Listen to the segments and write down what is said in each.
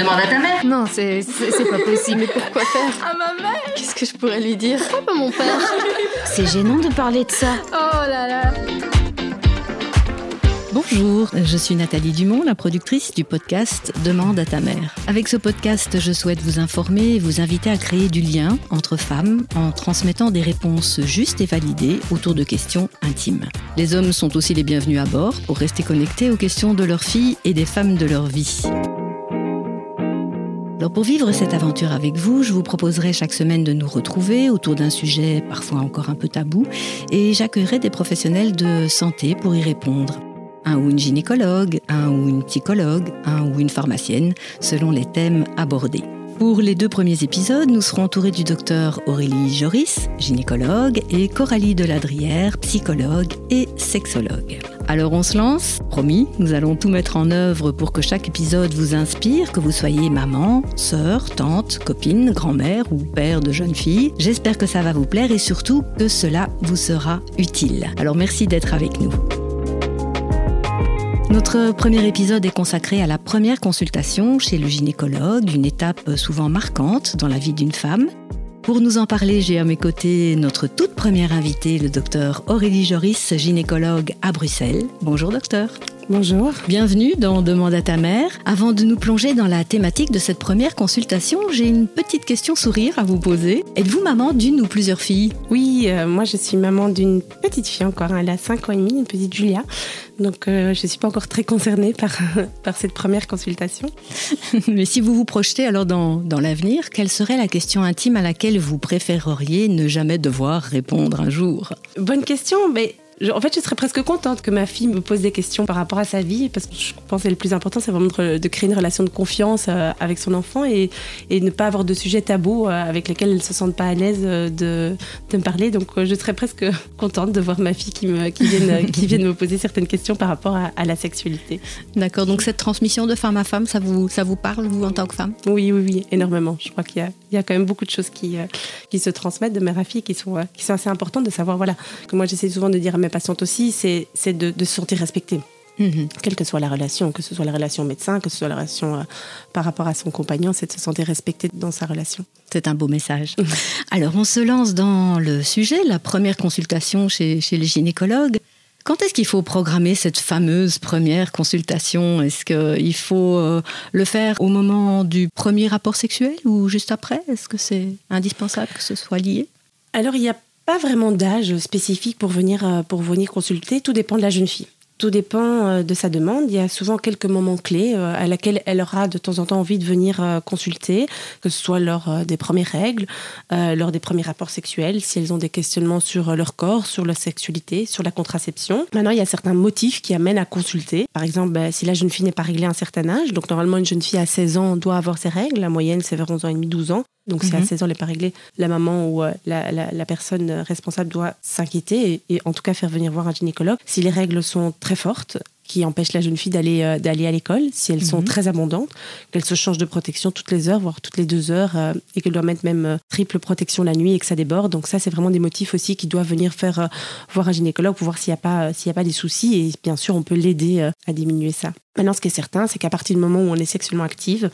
Demande à ta mère. Non, c'est pas possible. Mais pourquoi faire À ma mère Qu'est-ce que je pourrais lui dire Pourquoi pas mon père C'est gênant de parler de ça. Oh là là Bonjour, je suis Nathalie Dumont, la productrice du podcast Demande à ta mère. Avec ce podcast, je souhaite vous informer et vous inviter à créer du lien entre femmes en transmettant des réponses justes et validées autour de questions intimes. Les hommes sont aussi les bienvenus à bord pour rester connectés aux questions de leurs filles et des femmes de leur vie. Pour vivre cette aventure avec vous, je vous proposerai chaque semaine de nous retrouver autour d'un sujet parfois encore un peu tabou et j'accueillerai des professionnels de santé pour y répondre. Un ou une gynécologue, un ou une psychologue, un ou une pharmacienne, selon les thèmes abordés. Pour les deux premiers épisodes, nous serons entourés du docteur Aurélie Joris, gynécologue, et Coralie Deladrière, psychologue et sexologue. Alors on se lance Promis, nous allons tout mettre en œuvre pour que chaque épisode vous inspire, que vous soyez maman, sœur, tante, copine, grand-mère ou père de jeune fille. J'espère que ça va vous plaire et surtout que cela vous sera utile. Alors merci d'être avec nous. Notre premier épisode est consacré à la première consultation chez le gynécologue, une étape souvent marquante dans la vie d'une femme. Pour nous en parler, j'ai à mes côtés notre toute première invitée, le docteur Aurélie Joris, gynécologue à Bruxelles. Bonjour docteur. Bonjour. Bienvenue dans Demande à ta mère. Avant de nous plonger dans la thématique de cette première consultation, j'ai une petite question sourire à vous poser. Êtes-vous maman d'une ou plusieurs filles? Oui, euh, moi je suis maman d'une petite fille encore. Elle a 5 ans et demi, une petite Julia. Donc euh, je ne suis pas encore très concernée par, par cette première consultation. Mais si vous vous projetez alors dans, dans l'avenir, quelle serait la question intime à laquelle vous préféreriez ne jamais devoir répondre un jour? Bonne question, mais en fait, je serais presque contente que ma fille me pose des questions par rapport à sa vie, parce que je pense que le plus important, c'est vraiment de, créer une relation de confiance euh, avec son enfant et, et ne pas avoir de sujets tabous euh, avec lesquels elle ne se sente pas à l'aise euh, de, de, me parler. Donc, je serais presque contente de voir ma fille qui, me, qui, vienne, qui vienne me poser certaines questions par rapport à, à la sexualité. D'accord, donc cette transmission de femme à femme, ça vous, ça vous parle, vous, en tant que femme? Oui, oui, oui, énormément. Je crois qu'il y, y, a quand même beaucoup de choses qui, qui se transmettent de mère à fille qui sont, qui sont assez importantes de savoir, voilà, que moi j'essaie souvent de dire à mes patiente aussi, c'est de, de, se sentir respectée. Mhm. Quelle que soit la relation, que ce soit la relation médecin, que ce soit la relation euh, par rapport à son compagnon, c'est de se sentir respecté dans sa relation. C'est un beau message. Alors, on se lance dans le sujet, la première consultation chez, chez les gynécologues. Quand est-ce qu'il faut programmer cette fameuse première consultation? Est-ce qu'il faut euh, le faire au moment du premier rapport sexuel ou juste après? Est-ce que c'est indispensable que ce soit lié? Alors, il y a pas vraiment d'âge spécifique pour venir, euh, pour venir consulter. Tout dépend de la jeune fille. Tout dépend euh, de sa demande. Il y a souvent quelques moments clés euh, à laquelle elle aura de temps en temps envie de venir consulter, que ce soit lors des premières règles, lors des premiers rapports sexuels, si elles ont des questionnements sur leur corps, sur leur sexualité, sur la contraception. Maintenant, il y a certains motifs qui amènent à consulter. Par exemple, ben, si la jeune fille n'est pas réglée à un certain âge, donc normalement une jeune fille à 16 ans doit avoir ses règles, la moyenne c'est vers 11 ans et demi, 12 ans. Donc, si à 16 mhm. ans, elle n'est pas réglée, la maman ou euh, la, la, personne responsable doit s'inquiéter et, en tout cas faire venir voir un gynécologue. Si les règles sont très fortes, qui empêchent la jeune fille d'aller euh, d'aller à l'école, si elles sont mhm. très abondantes, qu'elle se change de protection toutes les heures, voire toutes les deux heures, euh, et qu'elle doit mettre même triple protection la nuit et que ça déborde. Donc ça, c'est vraiment des motifs aussi qui doivent venir faire voir un gynécologue pour voir s'il n'y a pas s'il y a pas des soucis et bien sûr on peut l'aider à diminuer ça. Maintenant, ce qui est certain, c'est qu'à partir du moment où on est sexuellement active,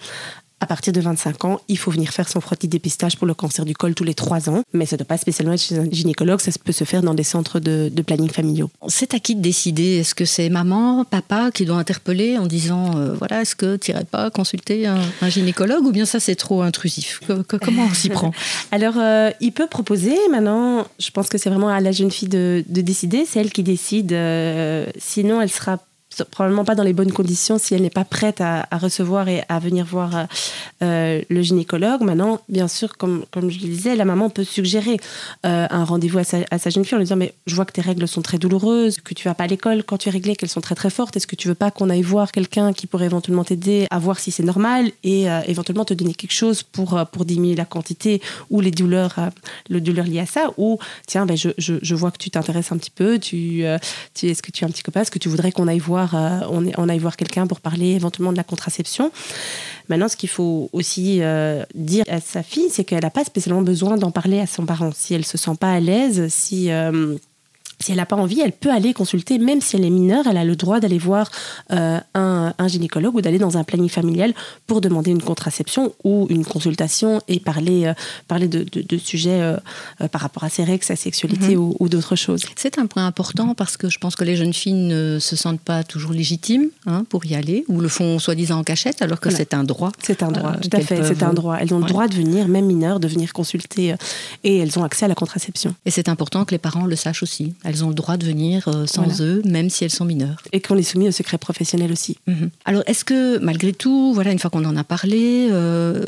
à partir de 25 ans, il faut venir faire son frottis dépistage pour le cancer du col tous les 3 ans. Mais ça ne doit pas spécialement être chez un gynécologue, ça peut se faire dans des centres de, planning familiaux. C'est à qui de décider? Est-ce que c'est maman, papa qui doit interpeller en disant euh, voilà, est-ce que tu n'irais pas consulter un, gynécologue? Ou bien ça c'est trop intrusif? Comment on s'y prend? Alors, euh, il peut proposer. Maintenant, je pense que c'est vraiment à la jeune fille de, décider. C'est elle qui décide. Euh, sinon, elle sera probablement pas dans les bonnes conditions si elle n'est pas prête à, recevoir et à venir voir euh, euh, le gynécologue. Maintenant, bien sûr, comme, comme je le disais, la maman peut suggérer euh, un rendez-vous à à sa, jeune fille en lui disant Mais je vois que tes règles sont très douloureuses, que tu vas pas à l'école quand tu es réglée, qu'elles sont très très fortes. Est-ce que tu veux pas qu'on aille voir quelqu'un qui pourrait éventuellement t'aider à voir si c'est normal et éventuellement te donner quelque chose pour, pour diminuer la quantité ou les douleurs, le douleur liées à ça? Ou tiens, ben, je, je, vois que tu t'intéresses un petit peu, tu, est-ce que tu es un petit copain Est-ce que tu voudrais qu'on aille voir euh, on, aille voir quelqu'un pour parler éventuellement de la contraception. Maintenant, ce qu'il faut aussi euh, dire à sa fille, c'est qu'elle n'a pas spécialement besoin d'en parler à son parent. Si elle se sent pas à l'aise, si euh, si elle n'a pas envie, elle peut aller consulter, même si elle est mineure, elle a le droit d'aller voir euh, un, gynécologue ou d'aller dans un planning familial pour demander une contraception ou une consultation et parler, euh, parler de, sujets euh, par rapport à ses règles, sa sexualité mhm. ou, d'autres choses. C'est un point important parce que je pense que les jeunes filles ne se sentent pas toujours légitimes hein, pour y aller ou le font soi-disant en cachette alors que c'est un droit. C'est un droit, tout à fait, c'est un droit. Elles ont le droit de venir, même mineures, de venir consulter et elles ont accès à la contraception. Et c'est important que les parents le sachent aussi. Elles ont le droit de venir euh, sans eux, même si elles sont mineures. Et qu'on est soumis au secret professionnel aussi. Mhm. Alors, est-ce que, malgré tout, voilà, une fois qu'on en a parlé, euh,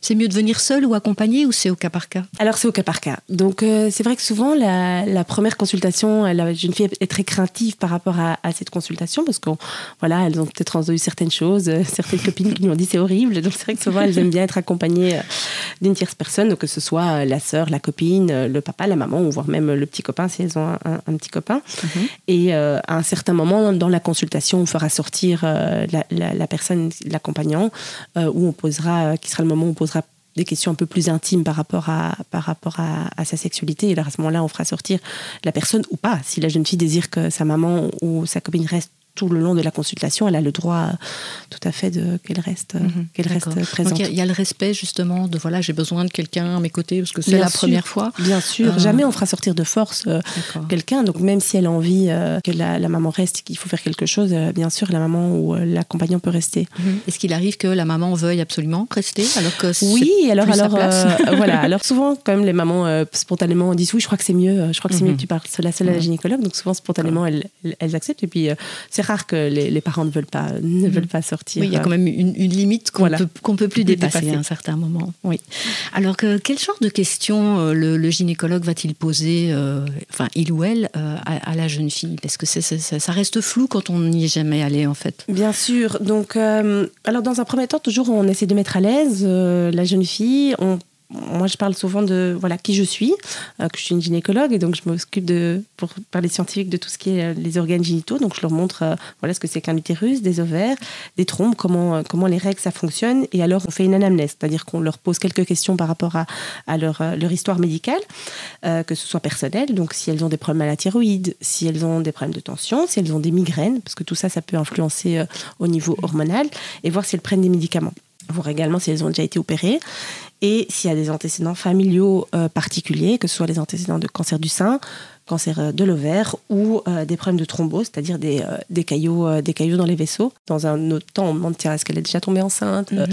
c'est mieux de venir seul ou accompagné ou c'est au cas par cas? Alors, c'est au cas par cas. Donc, euh, c'est vrai que souvent, la, première consultation, la jeune fille est très craintive par rapport à, cette consultation parce qu'elles voilà, elles ont peut-être entendu certaines choses, certaines copines qui lui ont dit c'est horrible. Donc, c'est vrai que souvent, elles aiment bien être accompagnées d'une tierce personne, que ce soit la sœur, la copine, le papa, la maman, ou voire même le petit copain si elles ont un petit copain. Mhm. Et euh, à un certain moment, dans la consultation, on fera sortir euh, la, personne, l'accompagnant, euh, où on posera, qui sera le moment où on posera des questions un peu plus intimes par rapport à, par rapport à, à sa sexualité. Et à ce moment-là, on fera sortir la personne ou pas. Si la jeune fille désire que sa maman ou sa copine reste tout le long de la consultation, elle a le droit tout à fait de qu'elle reste, mhm. qu'elle reste présente. il y, a le respect justement de voilà, j'ai besoin de quelqu'un à mes côtés parce que c'est la première fois. Bien sûr, euh, jamais on fera sortir de force euh, quelqu'un. Donc même si elle a envie euh, que la, maman reste, qu'il faut faire quelque chose, bien sûr, la maman ou l'accompagnant peut rester. Mhm. Est-ce qu'il arrive que la maman veuille absolument rester alors que oui, alors alors voilà, alors souvent quand même les mamans spontanément disent oui, je crois que c'est mieux, je crois que c'est mieux mhm. que tu parles seule à seule à la gynécologue. Donc souvent spontanément elles, elles acceptent et puis c'est rare que les, parents ne veulent pas, ne veulent pas sortir. Oui, il y a quand même une, limite qu'on ne peut, peut, plus dépasser, à un certain moment. Oui. Alors, que, quel genre de questions euh, le, gynécologue va-t-il poser, euh, enfin, il ou elle, euh, à, la jeune fille? Parce que ça reste flou quand on n'y est jamais allé, en fait. Bien sûr. Donc, alors, dans un premier temps, toujours, on essaie de mettre à l'aise la jeune fille. On moi, je parle souvent de voilà qui je suis, euh, que je suis une gynécologue et donc je m'occupe de, pour parler scientifique, de tout ce qui est euh, les organes génitaux. Donc, je leur montre euh, voilà ce que c'est qu'un utérus, des ovaires, des trompes, comment comment les règles ça fonctionne. Et alors, on fait une anamnèse, c'est-à-dire qu'on leur pose quelques questions par rapport à, leur, histoire médicale, que ce soit personnel. Donc, si elles ont des problèmes à la thyroïde, si elles ont des problèmes de tension, si elles ont des migraines, parce que tout ça, ça peut influencer au niveau hormonal, et voir si elles prennent des médicaments voir également si elles ont déjà été opérées et s'il y a des antécédents familiaux euh, particuliers, que ce soit les antécédents de cancer du sein, cancer euh, de l'ovaire ou euh, des problèmes de thrombose, c'est-à-dire des, des, caillots, des caillots dans les vaisseaux. Dans un autre temps, on demande tiens, est-ce qu'elle est déjà tombée enceinte? Mhm.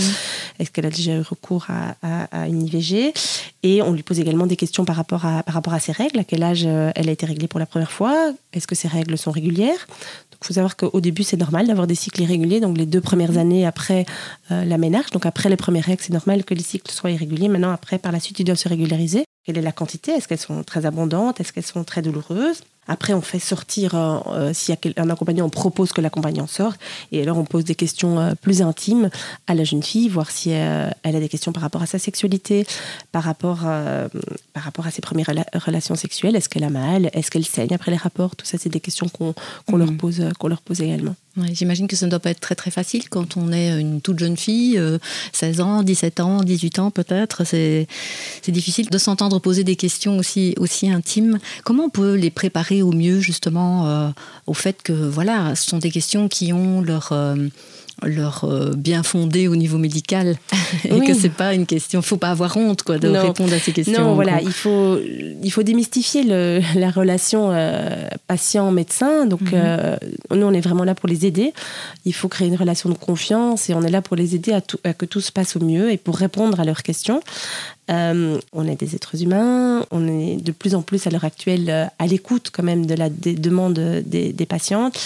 Est-ce qu'elle a déjà eu recours à, à, une IVG Et on lui pose également des questions par rapport, à, par rapport à ses règles. À quel âge elle a été réglée pour la première fois? Est-ce que ses règles sont régulières? Il faut savoir qu'au début, c'est normal d'avoir des cycles irréguliers. Donc, les deux premières années après euh, la ménage, donc après les premières règles, c'est normal que les cycles soient irréguliers. Maintenant, après, par la suite, ils doivent se régulariser. Quelle est la quantité? Est-ce qu'elles sont très abondantes? Est-ce qu'elles sont très douloureuses? Après, on fait sortir, euh, euh, s'il y a un accompagnant, on propose que l'accompagnant sorte. Et alors, on pose des questions euh, plus intimes à la jeune fille, voir si elle a des questions par rapport à sa sexualité, par rapport, par rapport à ses premières relations sexuelles. Est-ce qu'elle a mal? Est-ce qu'elle saigne après les rapports? Tout ça, c'est des questions qu'on leur, mmh. pose, qu'on leur pose également. J'imagine que ça ne doit pas être très très facile quand on est une toute jeune fille, 16 ans, 17 ans, 18 ans peut-être. C'est difficile de s'entendre poser des questions aussi, aussi intimes. Comment on peut les préparer au mieux justement euh, au fait que voilà, ce sont des questions qui ont leur euh, leur euh, bien fondé au niveau médical. Et que c'est pas une question faut pas avoir honte quoi de répondre à ces questions non voilà il faut il faut démystifier le, la relation patient médecin donc mhm. nous on est vraiment là pour les aider. Il faut créer une relation de confiance et on est là pour les aider à, à que tout se passe au mieux et pour répondre à leurs questions euh, on est des êtres humains, on est de plus en plus à l'heure actuelle euh, à l'écoute quand même de la des demandes des, des patientes.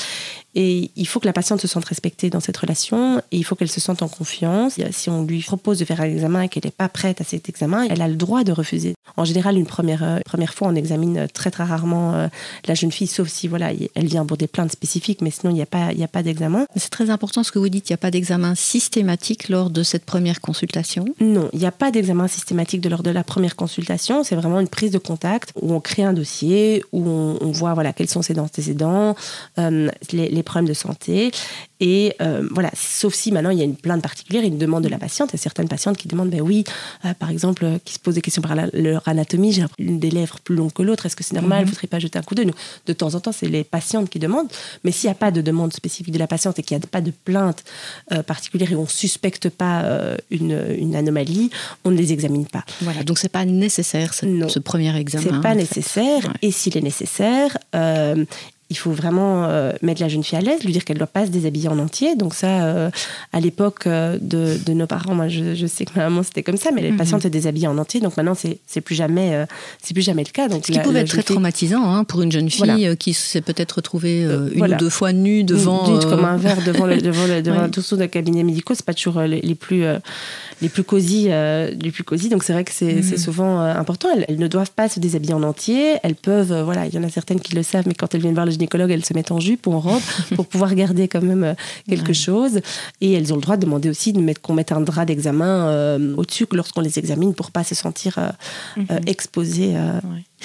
Et il faut que la patiente se sente respectée dans cette relation et il faut qu'elle se sente en confiance. Si on lui propose de faire un examen et qu'elle n'est pas prête à cet examen, elle a le droit de refuser. En général, une première, euh, première fois, on examine très très rarement euh, la jeune fille, sauf si voilà, elle vient pour des plaintes spécifiques, mais sinon il n'y a pas, a pas d'examen. C'est très important ce que vous dites, il n'y a pas d'examen systématique lors de cette première consultation Non, il n'y a pas d'examen systématique de lors de la première consultation. C'est vraiment une prise de contact où on crée un dossier, où on, voit voilà, quels sont ses antécédents, euh, les, les problèmes de santé Et euh, voilà, sauf si maintenant il y a une plainte particulière, une demande de la patiente. Il y a certaines patientes qui demandent, ben oui, euh, par exemple, qui se posent des questions par leur anatomie, j'ai une des lèvres plus longue que l'autre, est-ce que c'est normal, il ne faudrait pas jeter un coup d'œil? De temps en temps, c'est les patientes qui demandent, mais s'il n'y a pas de demande spécifique de la patiente et qu'il n'y a pas de plainte particulière et on ne suspecte pas une, une, anomalie, on ne les examine pas. Voilà, donc c'est pas nécessaire ce, premier examen. C'est pas nécessaire, et s'il est nécessaire, il faut vraiment euh, mettre la jeune fille à l'aise, lui dire qu'elle ne doit pas se déshabiller en entier. Donc ça, euh, à l'époque euh, de, nos parents, moi je, sais que ma maman c'était comme ça, mais les mhm. patientes se déshabillaient en entier. Donc maintenant c'est, plus jamais c'est plus jamais le cas. Donc ce qui pouvait être très traumatisant hein, pour une jeune fille qui s'est peut-être retrouvée une ou deux fois nue devant comme un verre devant le, devant le, devant tout d'un cabinet médical. C'est pas toujours les, plus les plus cosy les plus cosy. Donc c'est vrai que c'est, c'est mhm. souvent important. Elles, ne doivent pas se déshabiller en entier. Elles peuvent voilà, il y en a certaines qui le savent, mais quand elles viennent voir le gynécologue, elles se mettent en jupe ou en robe pour pouvoir garder quand même euh, quelque chose. Et elles ont le droit de demander aussi de mettre, qu'on mette un drap d'examen euh, au-dessus lorsqu'on les examine pour pas se sentir euh, mhm. exposées.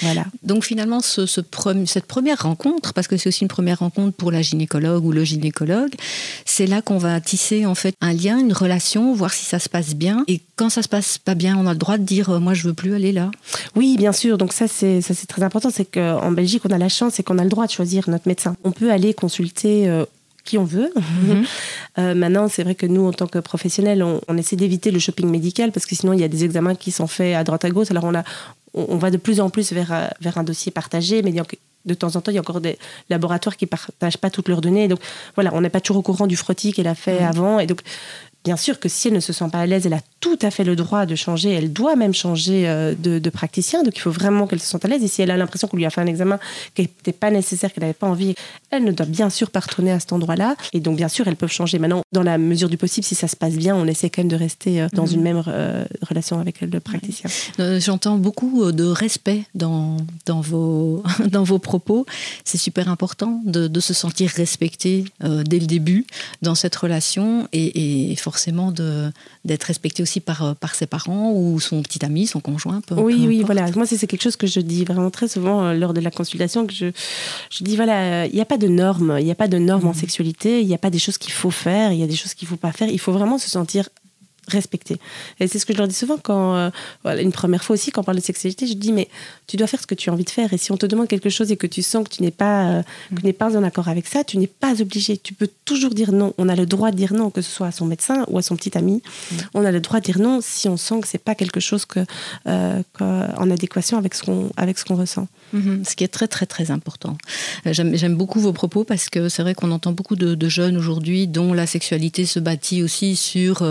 Voilà. Donc finalement, ce, cette première rencontre, parce que c'est aussi une première rencontre pour la gynécologue ou le gynécologue, c'est là qu'on va tisser en fait un lien, une relation, voir si ça se passe bien. Et quand ça se passe pas bien, on a le droit de dire moi je veux plus aller là. Oui, bien sûr. Donc ça c'est ça c'est très important, c'est qu'en Belgique on a la chance et qu'on a le droit de choisir notre médecin. On peut aller consulter euh, qui on veut. Mhm. Euh, maintenant, c'est vrai que nous, en tant que professionnels, on, essaie d'éviter le shopping médical parce que sinon, il y a des examens qui sont faits à droite à gauche. Alors, on, a, on, va de plus en plus vers, euh, vers un dossier partagé, mais de temps en temps, il y a encore des laboratoires qui ne partagent pas toutes leurs données. Donc, voilà, on n'est pas toujours au courant du frottis qu'elle a fait mhm. avant. Et donc, bien sûr que si elle ne se sent pas à l'aise, elle a tout à fait le droit de changer. Elle doit même changer euh, de, praticien. Donc il faut vraiment qu'elle se sente à l'aise. Et si elle a l'impression qu'on lui a fait un examen qui n'était pas nécessaire, qu'elle n'avait pas envie, elle ne doit bien sûr pas retourner à cet endroit-là. Et donc bien sûr, elles peuvent changer. Maintenant, dans la mesure du possible, si ça se passe bien, on essaie quand même de rester euh, dans mhm. une même euh, relation avec le praticien. J'entends beaucoup de respect dans, dans, vos, dans vos propos. C'est super important de, se sentir respecté dès le début dans cette relation et, et forcément d'être respecté aussi par, euh, par ses parents ou son petit ami, son conjoint. oui, oui, voilà. Moi, c'est quelque chose que je dis vraiment très souvent euh, lors de la consultation, que je, je dis, voilà, il n'y a pas de normes, il n'y a pas de normes en mhm. sexualité, il n'y a pas des choses qu'il faut faire, il y a des choses qu'il ne faut pas faire. Il faut vraiment se sentir respecter. Et c'est ce que je leur dis souvent quand, euh, une première fois aussi, quand on parle de sexualité, je dis, mais tu dois faire ce que tu as envie de faire. Et si on te demande quelque chose et que tu sens que tu n'es pas, euh, que pas en accord avec ça, tu n'es pas obligé. Tu peux toujours dire non. On a le droit de dire non, que ce soit à son médecin ou à son petit ami. On a le droit de dire non si on sent que c'est pas quelque chose que, euh, en adéquation avec ce qu'on, avec ressent. Mhm. ce qui est très très très important. J'aime beaucoup vos propos parce que c'est vrai qu'on entend beaucoup de, jeunes aujourd'hui dont la sexualité se bâtit aussi sur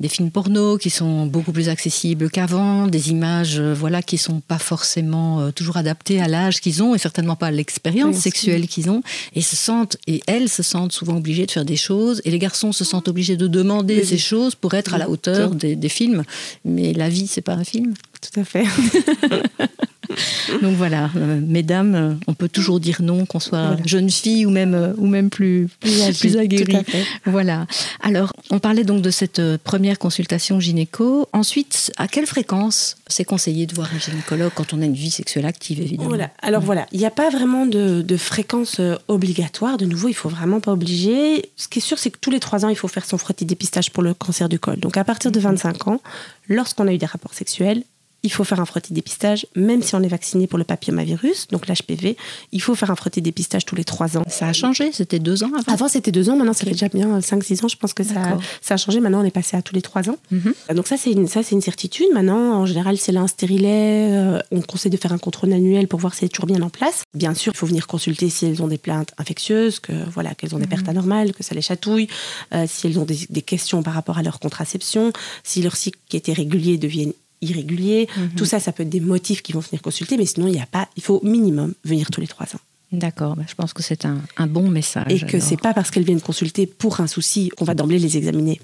des films porno qui sont beaucoup plus accessibles qu'avant, des images euh, voilà qui sont pas forcément euh, toujours adaptées à l'âge qu'ils ont et certainement pas à l'expérience sexuelle qu'ils ont. Et se sentent et elles se sentent souvent obligées de faire des choses. Et les garçons se sentent obligés de demander ces choses pour être à la hauteur des, des films. Mais la vie c'est pas un film. Tout à fait. Donc voilà, euh, mesdames, euh, on peut toujours dire non, qu'on soit jeune fille ou même, euh, ou même plus, plus, aguerrie. Voilà. Alors, on parlait donc de cette première consultation gynéco. Ensuite, à quelle fréquence c'est conseillé de voir un gynécologue quand on a une vie sexuelle active, évidemment? Voilà. Alors voilà, il n'y a pas vraiment de, fréquence obligatoire. De nouveau, il faut vraiment pas obliger. Ce qui est sûr, c'est que tous les trois ans, il faut faire son frottis dépistage pour le cancer du col. Donc à partir de 25 ans, lorsqu'on a eu des rapports sexuels, il faut faire un frottis dépistage, même si on est vacciné pour le papillomavirus, donc l'HPV. Il faut faire un frottis dépistage tous les trois ans. Ça a changé C'était deux ans avant Avant, c'était deux ans. Maintenant, ça fait déjà bien 5-6 ans. Je pense que ça, ça a changé. Maintenant, on est passé à tous les trois ans. Mhm. Donc, ça, c'est une, ça, une certitude. Maintenant, en général, c'est un stérilet. Euh, on conseille de faire un contrôle annuel pour voir si c'est toujours bien en place. Bien sûr, il faut venir consulter si elles ont des plaintes infectieuses, que, voilà, qu'elles ont des mhm. pertes anormales, que ça les chatouille, euh, si elles ont des, des, questions par rapport à leur contraception, si leur cycle qui était régulier devienne irréguliers. Mhm. Tout ça, ça peut être des motifs qui vont venir consulter, mais sinon, il y a pas, il faut au minimum venir tous les trois ans. D'accord, bah, je pense que c'est un, bon message. Et que c'est pas parce qu'elles viennent consulter pour un souci qu'on va d'emblée les examiner.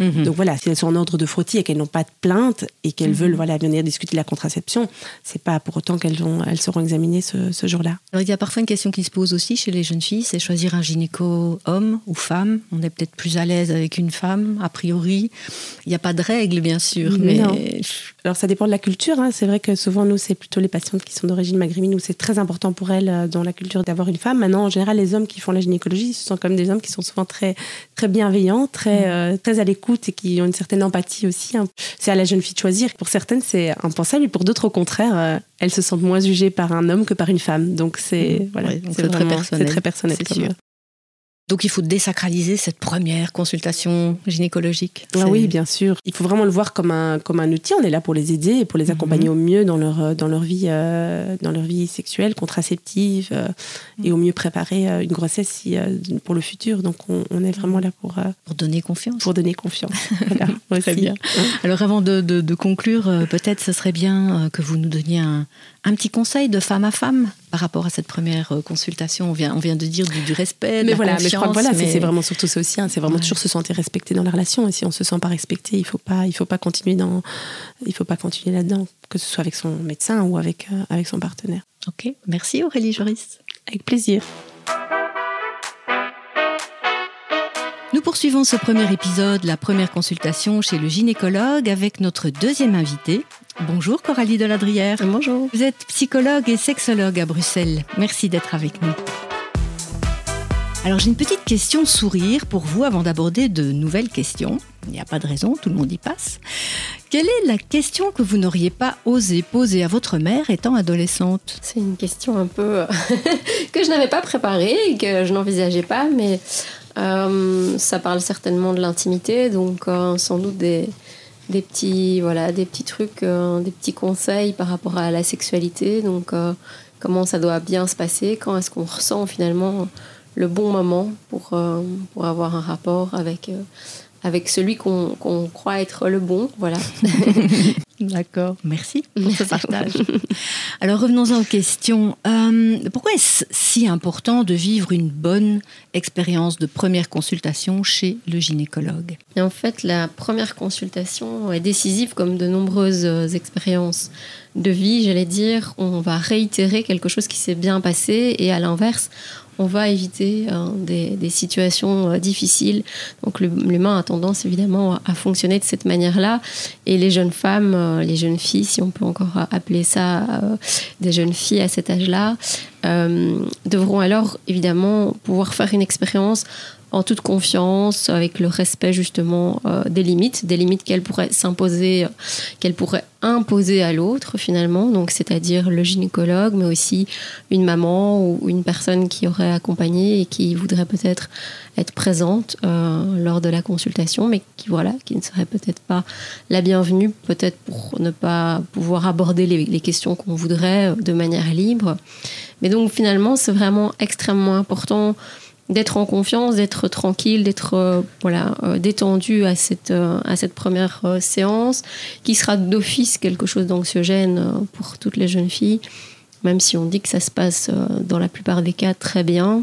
Mhm. Donc voilà, si elles sont en ordre de frottis et qu'elles n'ont pas de plainte et qu'elles mhm. veulent voilà venir discuter de la contraception, c'est pas pour autant qu'elles elles seront examinées ce, jour-là. Alors il y a parfois une question qui se pose aussi chez les jeunes filles, c'est choisir un gynéco homme ou femme. On est peut-être plus à l'aise avec une femme a priori. Il n'y a pas de règle bien sûr, mais alors ça dépend de la culture. Hein. C'est vrai que souvent nous c'est plutôt les patientes qui sont d'origine maghrébine où c'est très important pour elles euh, dans la culture culture d'avoir une femme. Maintenant, en général, les hommes qui font la gynécologie, ce sont comme des hommes qui sont souvent très, très bienveillants, très, mm. euh, très à l'écoute et qui ont une certaine empathie aussi. Hein. C'est à la jeune fille de choisir. Pour certaines, c'est impensable et pour d'autres, au contraire, euh, elles se sentent moins jugées par un homme que par une femme. Donc, c'est mm. voilà, c'est très personnel. C'est très personnel. Comme, donc il faut désacraliser cette première consultation gynécologique. Ah oui, bien sûr. Il faut vraiment le voir comme un, comme un outil. On est là pour les aider et pour les accompagner mhm. au mieux dans leur, dans leur, vie, euh, dans leur vie sexuelle, contraceptive, euh, et au mieux préparer euh, une grossesse si, pour le futur. Donc on, est vraiment là pour... pour donner confiance. Pour donner confiance. voilà, Très bien. Alors avant de, de, de conclure, peut-être ce serait bien que vous nous donniez un, un petit conseil de femme à femme par rapport à cette première euh, consultation. On vient, on vient de dire du, respect, de mais la voilà, confiance. Mais je crois que voilà, c'est vraiment surtout ça aussi. Hein. c'est vraiment toujours se sentir respecté dans la relation. Et si on se sent pas respecté, il faut pas, il faut pas continuer dans, il faut pas continuer là-dedans, que ce soit avec son médecin ou avec euh, avec son partenaire. Ok, merci Aurélie Joris. Avec plaisir. Nous poursuivons ce premier épisode, la première consultation chez le gynécologue, avec notre deuxième invité. Bonjour Coralie Deladrière. Bonjour. Vous êtes psychologue et sexologue à Bruxelles. Merci d'être avec nous. Alors j'ai une petite question sourire pour vous avant d'aborder de nouvelles questions. Il n'y a pas de raison, tout le monde y passe. Quelle est la question que vous n'auriez pas osé poser à votre mère étant adolescente? C'est une question un peu que je n'avais pas préparée et que je n'envisageais pas, mais euh, ça parle certainement de l'intimité, donc euh, sans doute des, petits, voilà, des petits trucs, euh, des petits conseils par rapport à la sexualité. Donc comment ça doit bien se passer, quand est-ce qu'on ressent finalement le bon moment pour, pour avoir un rapport avec avec celui qu'on croit être le bon. Voilà. D'accord, merci pour ce partage. Alors revenons-en aux questions. Euh, pourquoi est-ce si important de vivre une bonne expérience de première consultation chez le gynécologue? Et En fait, la première consultation est décisive comme de nombreuses euh, expériences de vie, j'allais dire. On va réitérer quelque chose qui s'est bien passé et à l'inverse, on va éviter euh, des, situations euh, difficiles. Donc l'humain a tendance évidemment à, fonctionner de cette manière-là. Et les jeunes femmes, euh, les jeunes filles, si on peut encore appeler ça des jeunes filles à cet âge-là, devront alors évidemment pouvoir faire une expérience en toute confiance, avec le respect justement euh, des limites, des limites qu'elle pourrait s'imposer, euh, qu'elle pourrait imposer à l'autre finalement, donc c'est-à-dire le gynécologue, mais aussi une maman ou une personne qui aurait accompagné et qui voudrait peut-être être présente euh, lors de la consultation, mais qui voilà, qui ne serait peut-être pas la bienvenue, peut-être pour ne pas pouvoir aborder les, les questions qu'on voudrait de manière libre. Mais donc finalement, c'est vraiment extrêmement important d'être en confiance, d'être tranquille, d'être euh, voilà euh, détendu à cette euh, à cette première séance, qui sera d'office quelque chose d'anxiogène pour toutes les jeunes filles, même si on dit que ça se passe dans la plupart des cas très bien.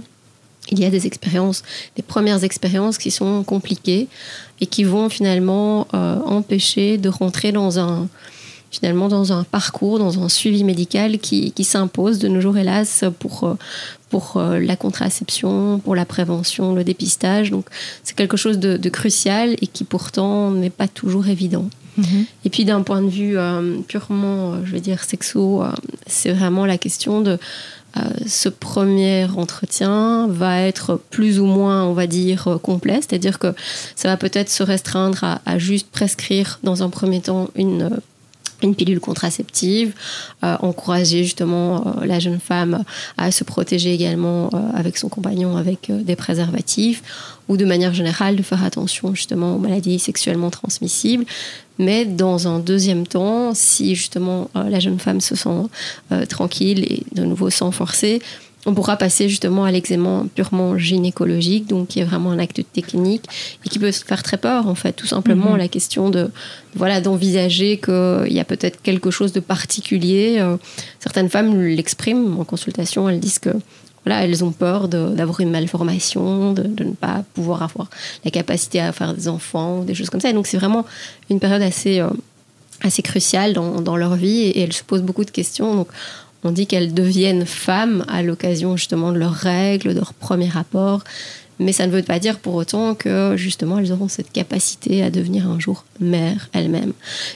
Il y a des expériences, des premières expériences qui sont compliquées et qui vont finalement empêcher de rentrer dans un finalement dans un parcours, dans un suivi médical qui, qui s'impose de nos jours, hélas, pour, pour euh, la contraception, pour la prévention, le dépistage. Donc c'est quelque chose de, crucial et qui pourtant n'est pas toujours évident. Mhm. Et puis d'un point de vue euh, purement, euh, je veux dire, sexo, c'est vraiment la question de ce premier entretien va être plus ou moins, on va dire, complet. C'est-à-dire que ça va peut-être se restreindre à, à, juste prescrire dans un premier temps une une pilule contraceptive, euh, encourager justement euh, la jeune femme à se protéger également euh, avec son compagnon avec des préservatifs, ou de manière générale de faire attention justement aux maladies sexuellement transmissibles. Mais dans un deuxième temps, si justement la jeune femme se sent tranquille et de nouveau sans forcer, on pourra passer justement à l'examen purement gynécologique, donc qui est vraiment un acte technique et qui peut se faire très peur en fait, tout simplement mhm. la question de voilà d'envisager qu'il y a peut-être quelque chose de particulier. Euh, certaines femmes l'expriment en consultation, elles disent que voilà, elles ont peur d'avoir une malformation, de, ne pas pouvoir avoir la capacité à faire des enfants, des choses comme ça. Et donc c'est vraiment une période assez euh, assez cruciale dans, dans, leur vie et, et elles se posent beaucoup de questions. Donc on dit qu'elles deviennent femmes à l'occasion justement de leurs règles, de leur premier rapport. Mais ça ne veut pas dire pour autant que justement elles auront cette capacité à devenir un jour mère elles-mêmes.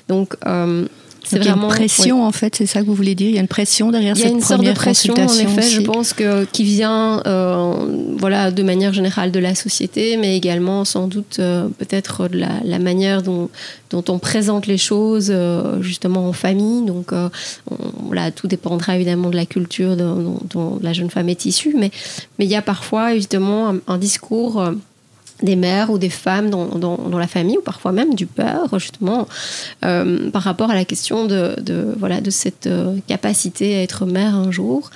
Donc euh, C'est vraiment une pression en fait, c'est ça que vous voulez dire. Il y a une pression derrière cette première consultation. Il y a une sorte de pression en effet, je pense que qui vient, euh, voilà, de manière générale de la société, mais également sans doute euh, peut-être de la, manière dont, dont on présente les choses euh, justement en famille. Donc voilà, tout dépendra évidemment de la culture dont, dont, la jeune femme est issue, mais mais il y a parfois évidemment un discours des mères ou des femmes dans, la famille ou parfois même du père justement euh, par rapport à la question de, de voilà de cette euh, capacité à être mère un jour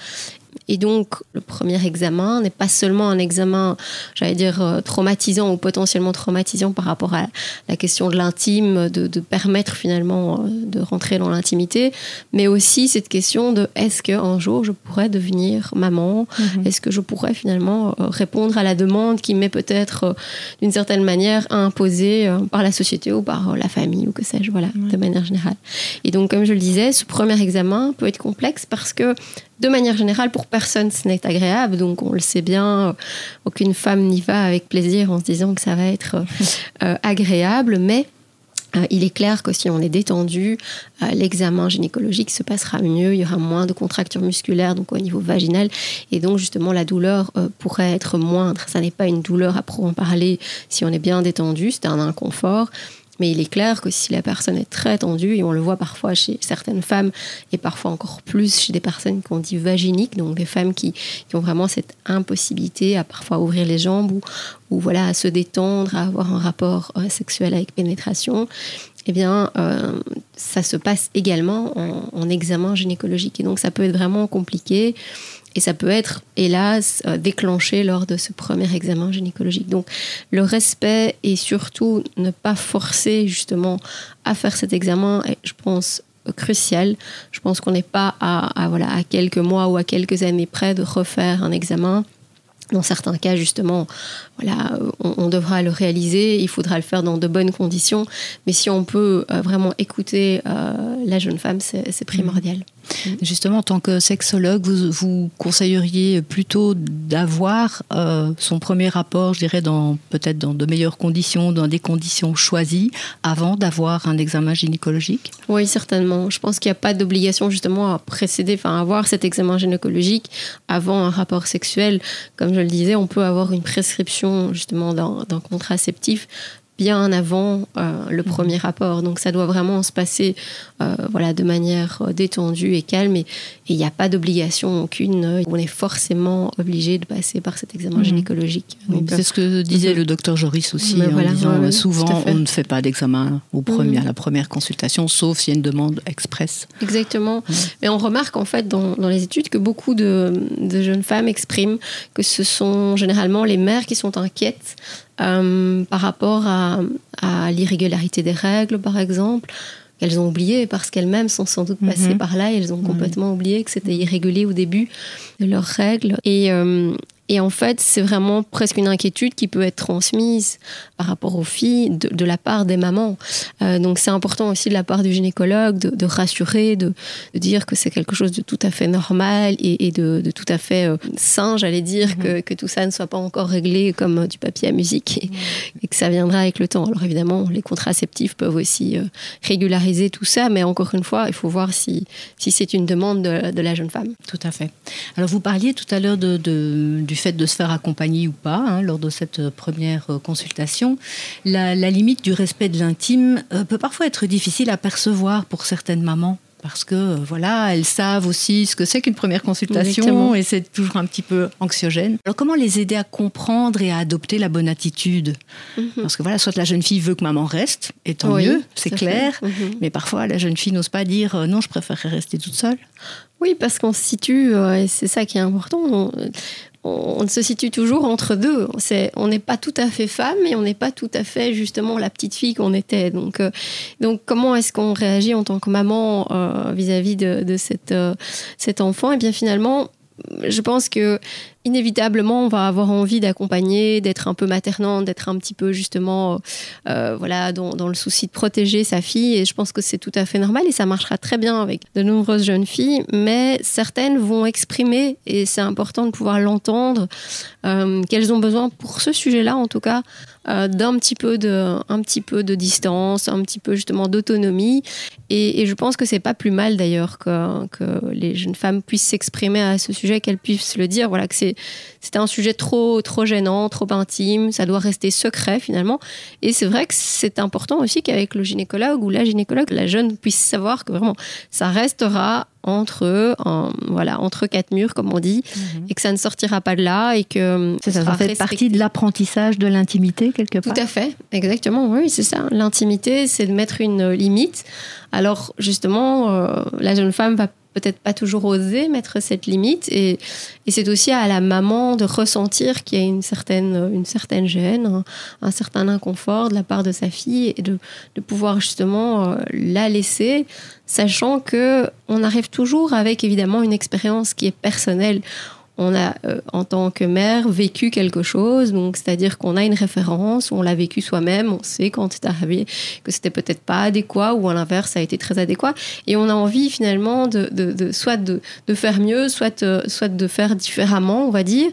et donc, le premier examen n'est pas seulement un examen, j'allais dire, euh, traumatisant ou potentiellement traumatisant par rapport à la question de l'intime, de, permettre finalement euh, de rentrer dans l'intimité, mais aussi cette question de est-ce qu'un jour je pourrais devenir maman? Mhm. Est-ce que je pourrais finalement euh, répondre à la demande qui m'est peut-être d'une certaine manière imposée par la société ou par la famille ou que sais-je, voilà, de manière générale. Et donc, comme je le disais, ce premier examen peut être complexe parce que de manière générale, pour personne, ce n'est agréable. Donc, on le sait bien, aucune femme n'y va avec plaisir en se disant que ça va être euh, agréable. Mais euh, il est clair que si on est détendu, euh, l'examen gynécologique se passera mieux, il y aura moins de contractures musculaires, donc au niveau vaginal, et donc justement la douleur pourrait être moindre. Ça n'est pas une douleur à proprement parler si on est bien détendu, c'est un inconfort. Mais il est clair que si la personne est très tendue, et on le voit parfois chez certaines femmes, et parfois encore plus chez des personnes qu'on dit vaginiques, donc des femmes qui, ont vraiment cette impossibilité à parfois ouvrir les jambes ou, voilà, à se détendre, à avoir un rapport euh, sexuel avec pénétration, eh bien, euh, ça se passe également en, en, examen gynécologique. Et donc, ça peut être vraiment compliqué. Et ça peut être, hélas, euh, déclenché lors de ce premier examen gynécologique. Donc, le respect et surtout ne pas forcer justement à faire cet examen est, je pense, crucial. Je pense qu'on n'est pas à, voilà, à quelques mois ou à quelques années près de refaire un examen. Dans certains cas, justement, voilà, on, devra le réaliser, il faudra le faire dans de bonnes conditions, mais si on peut euh, vraiment écouter euh, la jeune femme, c'est primordial. Justement, en tant que sexologue, vous, vous conseilleriez plutôt d'avoir euh, son premier rapport, je dirais, peut-être dans de meilleures conditions, dans des conditions choisies, avant d'avoir un examen gynécologique? Oui, certainement. Je pense qu'il n'y a pas d'obligation justement à précéder, enfin, avoir cet examen gynécologique avant un rapport sexuel. Comme je le disais, on peut avoir une prescription justement d'un contraceptif bien avant euh, le mhm. premier rapport. Donc ça doit vraiment se passer euh, voilà, de manière euh, détendue et calme. Et il n'y a pas d'obligation aucune. On est forcément obligé de passer par cet examen mhm. gynécologique. C'est ce que disait mhm. le docteur Joris aussi, en disant souvent on ne fait pas d'examen au premier, à la première consultation, sauf s'il y a une demande express. Exactement. Mais on remarque en fait dans, dans les études que beaucoup de, de, jeunes femmes expriment que ce sont généralement les mères qui sont inquiètes euh, par rapport à, l'irrégularité des règles, par exemple, qu'elles ont oublié parce qu'elles-mêmes sont sans doute passées mhm. par là et elles ont complètement oublié que c'était irrégulier au début de leurs règles. Et, euh, et en fait, c'est vraiment presque une inquiétude qui peut être transmise par rapport aux filles de, la part des mamans. Euh, donc c'est important aussi de la part du gynécologue de, rassurer, de, dire que c'est quelque chose de tout à fait normal et, de, tout à fait euh, sain, j'allais dire, mhm. que, tout ça ne soit pas encore réglé comme euh, du papier à musique et, que ça viendra avec le temps. Alors évidemment, les contraceptifs peuvent aussi régulariser tout ça, mais encore une fois, il faut voir si, si c'est une demande de, la jeune femme. Tout à fait. Alors vous parliez tout à l'heure de, du du fait de se faire accompagner ou pas hein, lors de cette euh, première euh, consultation. La, limite du respect de l'intime euh, peut parfois être difficile à percevoir pour certaines mamans parce que voilà, elles savent aussi ce que c'est qu'une première consultation et c'est toujours un petit peu anxiogène. Alors comment les aider à comprendre et à adopter la bonne attitude? Mhm. Parce que voilà, soit la jeune fille veut que maman reste, et tant mieux, c'est clair, mhm. mais parfois la jeune fille n'ose pas dire non, je préférerais rester toute seule. Oui, parce qu'on se situe, et c'est ça qui est important, on, se situe toujours entre deux. on n'est pas tout à fait femme et on n'est pas tout à fait justement la petite fille qu'on était. Donc, euh, donc comment est-ce qu'on réagit en tant que maman euh, vis-à-vis de, cette, euh, cet enfant? Et eh bien finalement, je pense que inévitablement, on va avoir envie d'accompagner, d'être un peu maternante, d'être un petit peu justement, euh, voilà, dans, le souci de protéger sa fille. Et je pense que c'est tout à fait normal et ça marchera très bien avec de nombreuses jeunes filles. Mais certaines vont exprimer, et c'est important de pouvoir l'entendre, euh, qu'elles ont besoin pour ce sujet-là, en tout cas, euh, d'un petit peu de, un petit peu de distance, un petit peu justement d'autonomie. Et, je pense que c'est pas plus mal d'ailleurs que, que, les jeunes femmes puissent s'exprimer à ce sujet, qu'elles puissent le dire. Voilà, que c'est, c'était un sujet trop, trop gênant, trop intime, ça doit rester secret finalement. Et c'est vrai que c'est important aussi qu'avec le gynécologue ou la gynécologue, la jeune puisse savoir que vraiment ça restera entre voilà, entre quatre murs, comme on dit, mhm. et que ça ne sortira pas de là et que ça, ça fait partie de l'apprentissage de l'intimité quelque part. Tout à fait, exactement. Oui, c'est ça. L'intimité, c'est de mettre une limite. Alors justement, euh, la jeune femme va peut-être pas toujours oser mettre cette limite. Et, c'est aussi à la maman de ressentir qu'il y a une certaine, une certaine gêne, un, certain inconfort de la part de sa fille et de, de pouvoir justement euh, la laisser, sachant que on arrive toujours avec évidemment une expérience qui est personnelle on a, euh, en tant que mère, vécu quelque chose, donc c'est-à-dire qu'on a une référence, on l'a vécu soi-même, on sait quand c'est arrivé que c'était peut-être pas adéquat ou à l'inverse, ça a été très adéquat, et on a envie finalement de, de, soit de, de, faire mieux, soit, euh, soit de faire différemment, on va dire.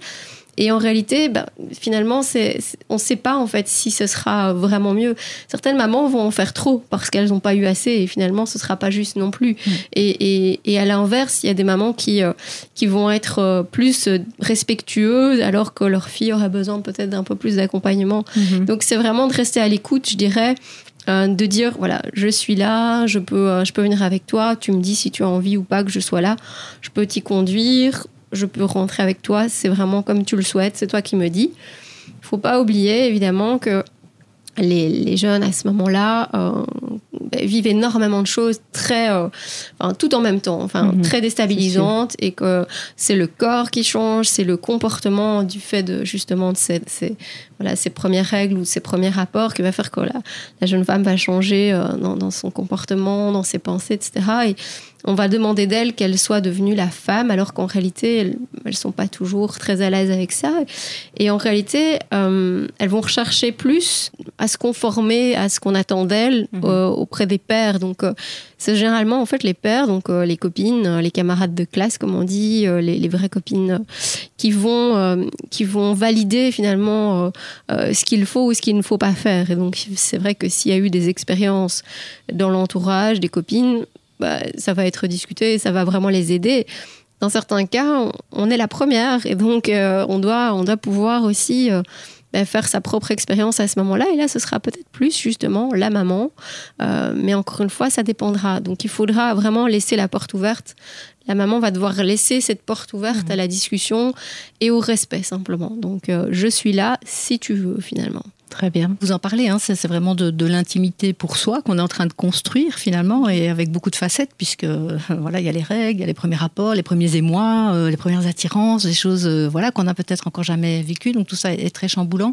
Et en réalité, bah, finalement, c'est, on ne sait pas en fait si ce sera vraiment mieux. Certaines mamans vont en faire trop parce qu'elles n'ont pas eu assez et finalement, ce sera pas juste non plus. Mm. Et, et, à l'inverse, il y a des mamans qui, euh, qui vont être euh, plus respectueuses alors que leur fille aura besoin peut-être d'un peu plus d'accompagnement. Mm-hmm. Donc, c'est vraiment de rester à l'écoute, je dirais, euh, de dire voilà je suis là je peux je peux venir avec toi tu me dis si tu as envie ou pas que je sois là je peux t'y conduire je peux rentrer avec toi, c'est vraiment comme tu le souhaites, c'est toi qui me dis. Il faut pas oublier évidemment que les, jeunes à ce moment-là euh, ben, vivent énormément de choses très, euh, enfin, tout en même temps, enfin, mhm. très déstabilisantes et que c'est le corps qui change, c'est le comportement du fait de justement de ces, voilà, ces premières règles ou ces premiers rapports qui va faire que la, jeune femme va changer euh, dans, dans, son comportement, dans ses pensées, etc. Et, on va demander d'elles qu'elles soient devenues la femme, alors qu'en réalité, elles ne sont pas toujours très à l'aise avec ça. Et en réalité, euh, elles vont rechercher plus à se conformer à ce qu'on attend d'elles mhm. euh, auprès des pères. Donc, euh, c'est généralement en fait les pères, donc les copines, les camarades de classe, comme on dit, les, vraies copines, qui vont, qui vont valider finalement ce qu'il faut ou ce qu'il ne faut pas faire. Et donc, c'est vrai que s'il y a eu des expériences dans l'entourage des copines, bah, ça va être discuté et ça va vraiment les aider. Dans certains cas, on, est la première et donc euh, on, doit, on doit pouvoir aussi euh, bah, faire sa propre expérience à ce moment-là. Et là, ce sera peut-être plus justement la maman. Euh, mais encore une fois, ça dépendra. Donc il faudra vraiment laisser la porte ouverte. La maman va devoir laisser cette porte ouverte mmh. à la discussion et au respect simplement. Donc je suis là si tu veux finalement. Très bien. Vous en parlez, hein, c'est vraiment de, l'intimité pour soi qu'on est en train de construire finalement et avec beaucoup de facettes puisque euh, voilà, il y a les règles, il y a les premiers rapports, les premiers émois, euh, les premières attirances, des choses euh, voilà qu'on n'a peut-être encore jamais vécues. Donc tout ça est très chamboulant.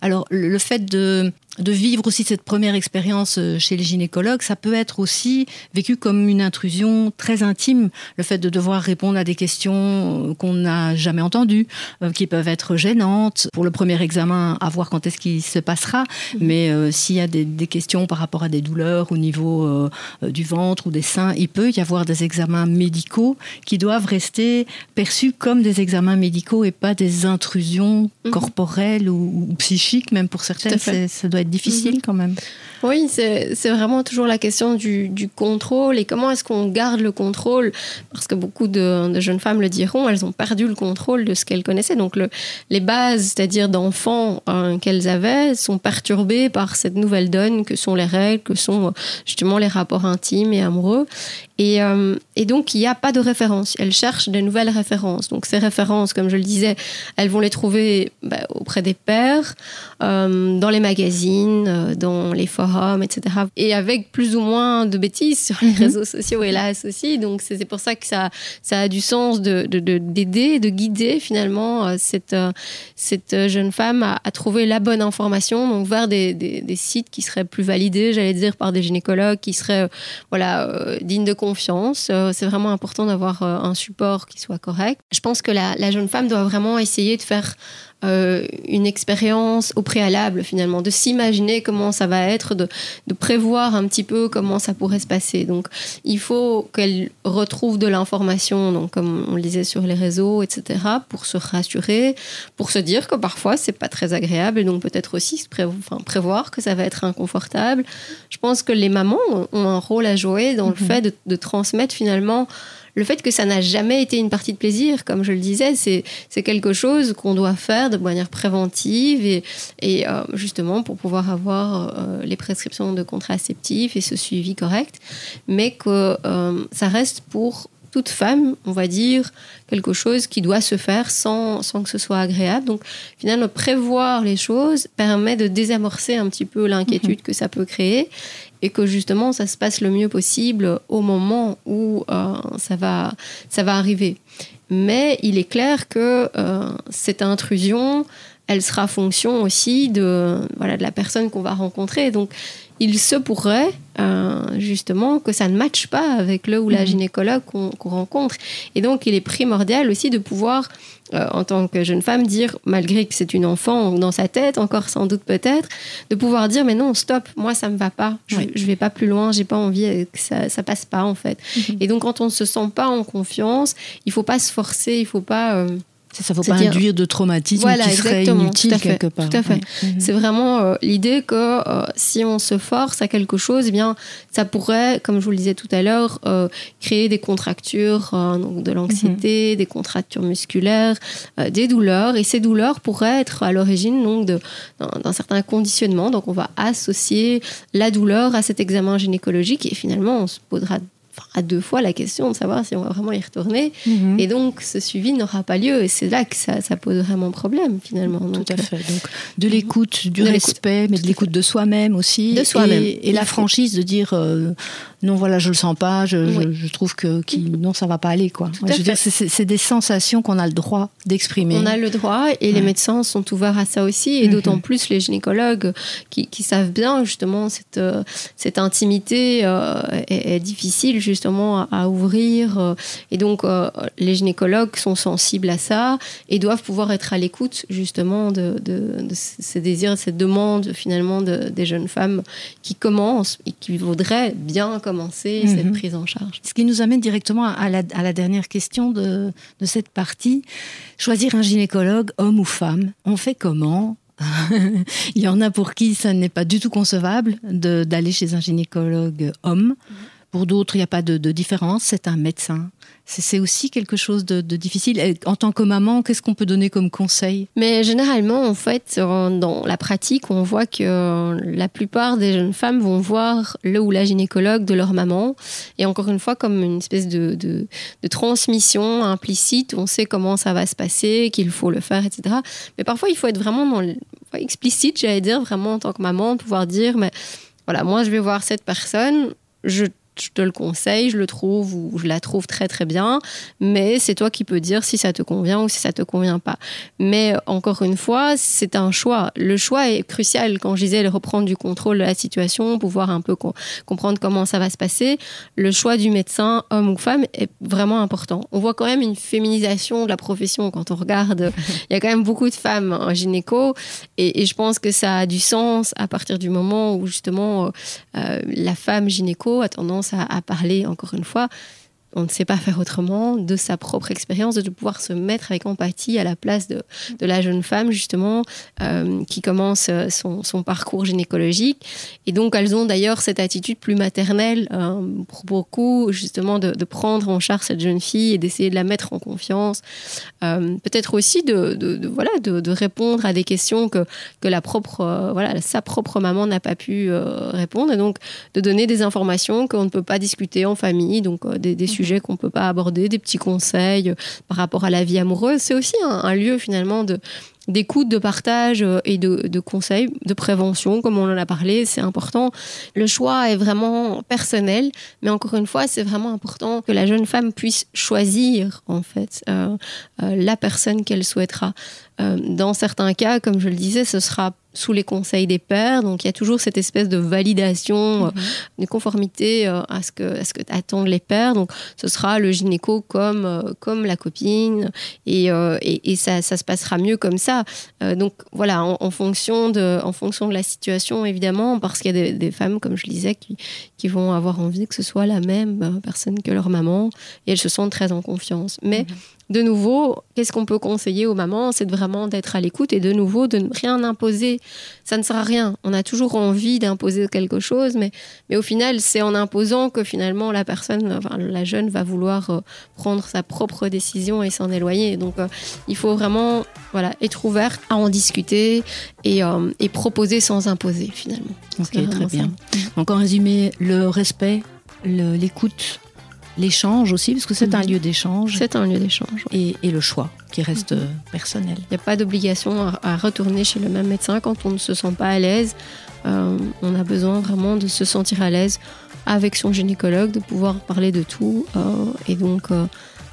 Alors le fait de de vivre aussi cette première expérience euh, chez les gynécologues, ça peut être aussi vécu comme une intrusion très intime, le fait de devoir répondre à des questions euh, qu'on n'a jamais entendues, euh, qui peuvent être gênantes. Pour le premier examen, à voir quand est-ce qu'il se passera, mhm. mais s'il y a des, questions par rapport à des douleurs au niveau du ventre ou des seins, il peut y avoir des examens médicaux qui doivent rester perçus comme des examens médicaux et pas des intrusions mhm. corporelles ou, psychiques, même pour certaines, ça doit être difficile mhm. quand même. Oui, c'est vraiment toujours la question du, contrôle et comment est-ce qu'on garde le contrôle? Parce que beaucoup de, jeunes femmes le diront, elles ont perdu le contrôle de ce qu'elles connaissaient. Donc le, les bases, c'est-à-dire d'enfants hein, qu'elles avaient, sont perturbées par cette nouvelle donne que sont les règles, que sont justement les rapports intimes et amoureux. Et, euh, et donc, il n'y a pas de référence. Elles cherchent de nouvelles références. Donc, ces références, comme je le disais, elles vont les trouver bah, auprès des pères, euh, dans les magazines, euh, dans les forums, etc. Et avec plus ou moins de bêtises sur les mhm. réseaux sociaux, hélas aussi. Donc, c'est pour ça que ça, ça a du sens d'aider, de, de, de, guider finalement cette, cette jeune femme à, à, trouver la bonne information, donc vers des, des, des sites qui seraient plus validés, j'allais dire, par des gynécologues, qui seraient voilà, dignes de confiance Euh, c'est vraiment important d'avoir euh, un support qui soit correct. Je pense que la, jeune femme doit vraiment essayer de faire euh, une expérience au préalable finalement, de s'imaginer comment ça va être, de, de, prévoir un petit peu comment ça pourrait se passer. Donc il faut qu'elle retrouve de l'information, donc comme on le disait sur les réseaux, etc., pour se rassurer, pour se dire que parfois c'est pas très agréable et donc peut-être aussi prévoir que ça va être inconfortable. Je pense que les mamans ont un rôle à jouer dans le mhm. fait de, de transmettre finalement le fait que ça n'a jamais été une partie de plaisir, comme je le disais, c'est quelque chose qu'on doit faire de manière préventive et, euh, justement pour pouvoir avoir euh, les prescriptions de contraceptifs et ce suivi correct, mais que euh, ça reste pour toute femme, on va dire, quelque chose qui doit se faire sans, sans que ce soit agréable. Donc, finalement, prévoir les choses permet de désamorcer un petit peu l'inquiétude mhm. que ça peut créer et que justement ça se passe le mieux possible au moment où euh, ça, va, ça va arriver. Mais il est clair que euh, cette intrusion, elle sera fonction aussi de, voilà, de la personne qu'on va rencontrer. Donc il se pourrait euh, justement que ça ne matche pas avec le ou la mhm. gynécologue qu'on rencontre. Et donc il est primordial aussi de pouvoir euh, en tant que jeune femme, dire, malgré que c'est une enfant dans sa tête, encore sans doute peut-être, de pouvoir dire, mais non, stop, moi ça me va pas, je, ne vais pas plus loin, j'ai pas envie que ça, ça passe pas en fait. Mhm. Et donc quand on ne se sent pas en confiance, il faut pas se forcer, il faut pas euh, ça ne faut pas induire de traumatisme qui serait inutile quelque part. Tout à fait. Mhm. C'est vraiment euh, l'idée que euh, si on se force à quelque chose, eh bien, ça pourrait, comme je vous le disais tout à l'heure, euh, créer des contractures, donc de l'anxiété, mhm. des contractures musculaires, des douleurs. Et ces douleurs pourraient être à l'origine donc d'un certain conditionnement. Donc on va associer la douleur à cet examen gynécologique et finalement on se posera à deux fois la question de savoir si on va vraiment y retourner. Mhm. Et donc, ce suivi n'aura pas lieu. Et c'est là que ça, pose vraiment problème, finalement. Tout à fait. Donc, de l'écoute, du respect, mais de l'écoute de soi-même aussi. De soi-même. Et, la franchise de dire euh, non, voilà, je le sens pas, je, je, trouve que qui, non, ça va pas aller. quoi. je veux dire, c'est des sensations qu'on a le droit d'exprimer. On a le droit et les médecins sont ouverts à ça aussi. Et mhm. d'autant plus les gynécologues qui, qui, savent bien, justement, cette, euh, cette intimité euh, est, est difficile justement à, ouvrir. Et donc, euh, les gynécologues sont sensibles à ça et doivent pouvoir être à l'écoute justement de, ces désirs, de cette demande finalement des jeunes femmes qui commencent et qui voudraient bien commencer cette mhm. prise en charge. Ce qui nous amène directement à la, à la dernière question de, de cette partie. Choisir un gynécologue, homme ou femme, on fait comment il y en a pour qui ça n'est pas du tout concevable d'aller chez un gynécologue homme. Mhm. Pour d'autres, il n'y a pas de, différence. C'est un médecin. C'est aussi quelque chose de, difficile. En tant que maman, qu'est-ce qu'on peut donner comme conseil? Mais généralement, en fait, dans la pratique, on voit que la plupart des jeunes femmes vont voir le ou la gynécologue de leur maman. Et encore une fois, comme une espèce de, transmission implicite, on sait comment ça va se passer, qu'il faut le faire, etc. Mais parfois, il faut être vraiment explicite, j'allais dire, vraiment en tant que maman, pouvoir dire, mais voilà, moi, je vais voir cette personne, je je te le conseille, je le trouve ou je la trouve très très bien, mais c'est toi qui peux dire si ça te convient ou si ça te convient pas. Mais encore une fois, c'est un choix. Le choix est crucial. Quand je disais reprendre du contrôle de la situation, pouvoir un peu comprendre comment ça va se passer, le choix du médecin, homme ou femme, est vraiment important. On voit quand même une féminisation de la profession quand on regarde. Il y a quand même beaucoup de femmes en gynéco et, je pense que ça a du sens à partir du moment où justement euh, la femme gynéco a tendance à, parler, encore une fois, on ne sait pas faire autrement, de sa propre expérience, de pouvoir se mettre avec empathie à la place de, la jeune femme, justement, euh, qui commence euh, son, parcours gynécologique. Et donc, elles ont d'ailleurs cette attitude plus maternelle, euh, pour beaucoup, justement, de, prendre en charge cette jeune fille et d'essayer de la mettre en confiance. Peut-être aussi de, voilà, de, répondre à des questions que, que la propre, voilà, sa propre maman n'a pas pu répondre. Et donc, de donner des informations qu'on ne peut pas discuter en famille, donc des, des sujets qu'on peut pas aborder, des petits conseils euh, par rapport à la vie amoureuse. C'est aussi un, lieu finalement de d'écoute, de partage euh, et de, conseils, de prévention, comme on en a parlé, c'est important. Le choix est vraiment personnel, mais encore une fois, c'est vraiment important que la jeune femme puisse choisir en fait euh, la personne qu'elle souhaitera. dans certains cas, comme je le disais, ce sera sous les conseils des pairs. Donc il y a toujours cette espèce de validation, euh, de conformité euh, à ce que à ce que attendent les pairs. Donc ce sera le gynéco comme euh, comme la copine et, et, et ça, ça, se passera mieux comme ça. donc voilà, en, fonction de en fonction de la situation évidemment, parce qu'il y a des, des, femmes comme je le disais qui qui vont avoir envie que ce soit la même personne que leur maman et elles se sentent très en confiance. Mais mhm de nouveau, qu'est-ce qu'on peut conseiller aux mamans C'est vraiment d'être à l'écoute et de nouveau de ne rien imposer. Ça ne sert à rien. On a toujours envie d'imposer quelque chose, mais, mais au final, c'est en imposant que finalement la personne, enfin, la jeune, va vouloir euh, prendre sa propre décision et s'en éloigner. Donc, euh, il faut vraiment voilà, être ouvert à en discuter et, euh, et proposer sans imposer finalement. Ok, très bien. Donc, en résumé, le respect, l'écoute l'échange aussi, parce que c'est un mhm. lieu d'échange. C'est un lieu d'échange. Et, le choix qui reste mhm. personnel. Il n'y a pas d'obligation à, retourner chez le même médecin quand on ne se sent pas à l'aise. Euh, on a besoin vraiment de se sentir à l'aise avec son gynécologue, de pouvoir parler de tout. Euh, et donc, euh,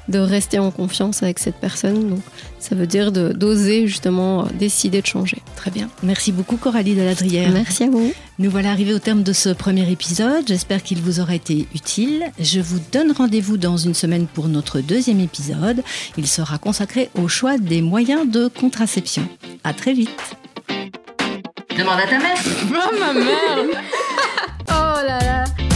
de rester en confiance avec cette personne. Donc, ça veut dire d'oser justement décider de changer. Très bien. Merci beaucoup Coralie de Ladrière. Merci à vous. Nous voilà arrivés au terme de ce premier épisode. J'espère qu'il vous aura été utile. Je vous donne rendez-vous dans une semaine pour notre deuxième épisode. Il sera consacré au choix des moyens de contraception. À très vite. Demande à ta mère. Oh ma mère Oh là là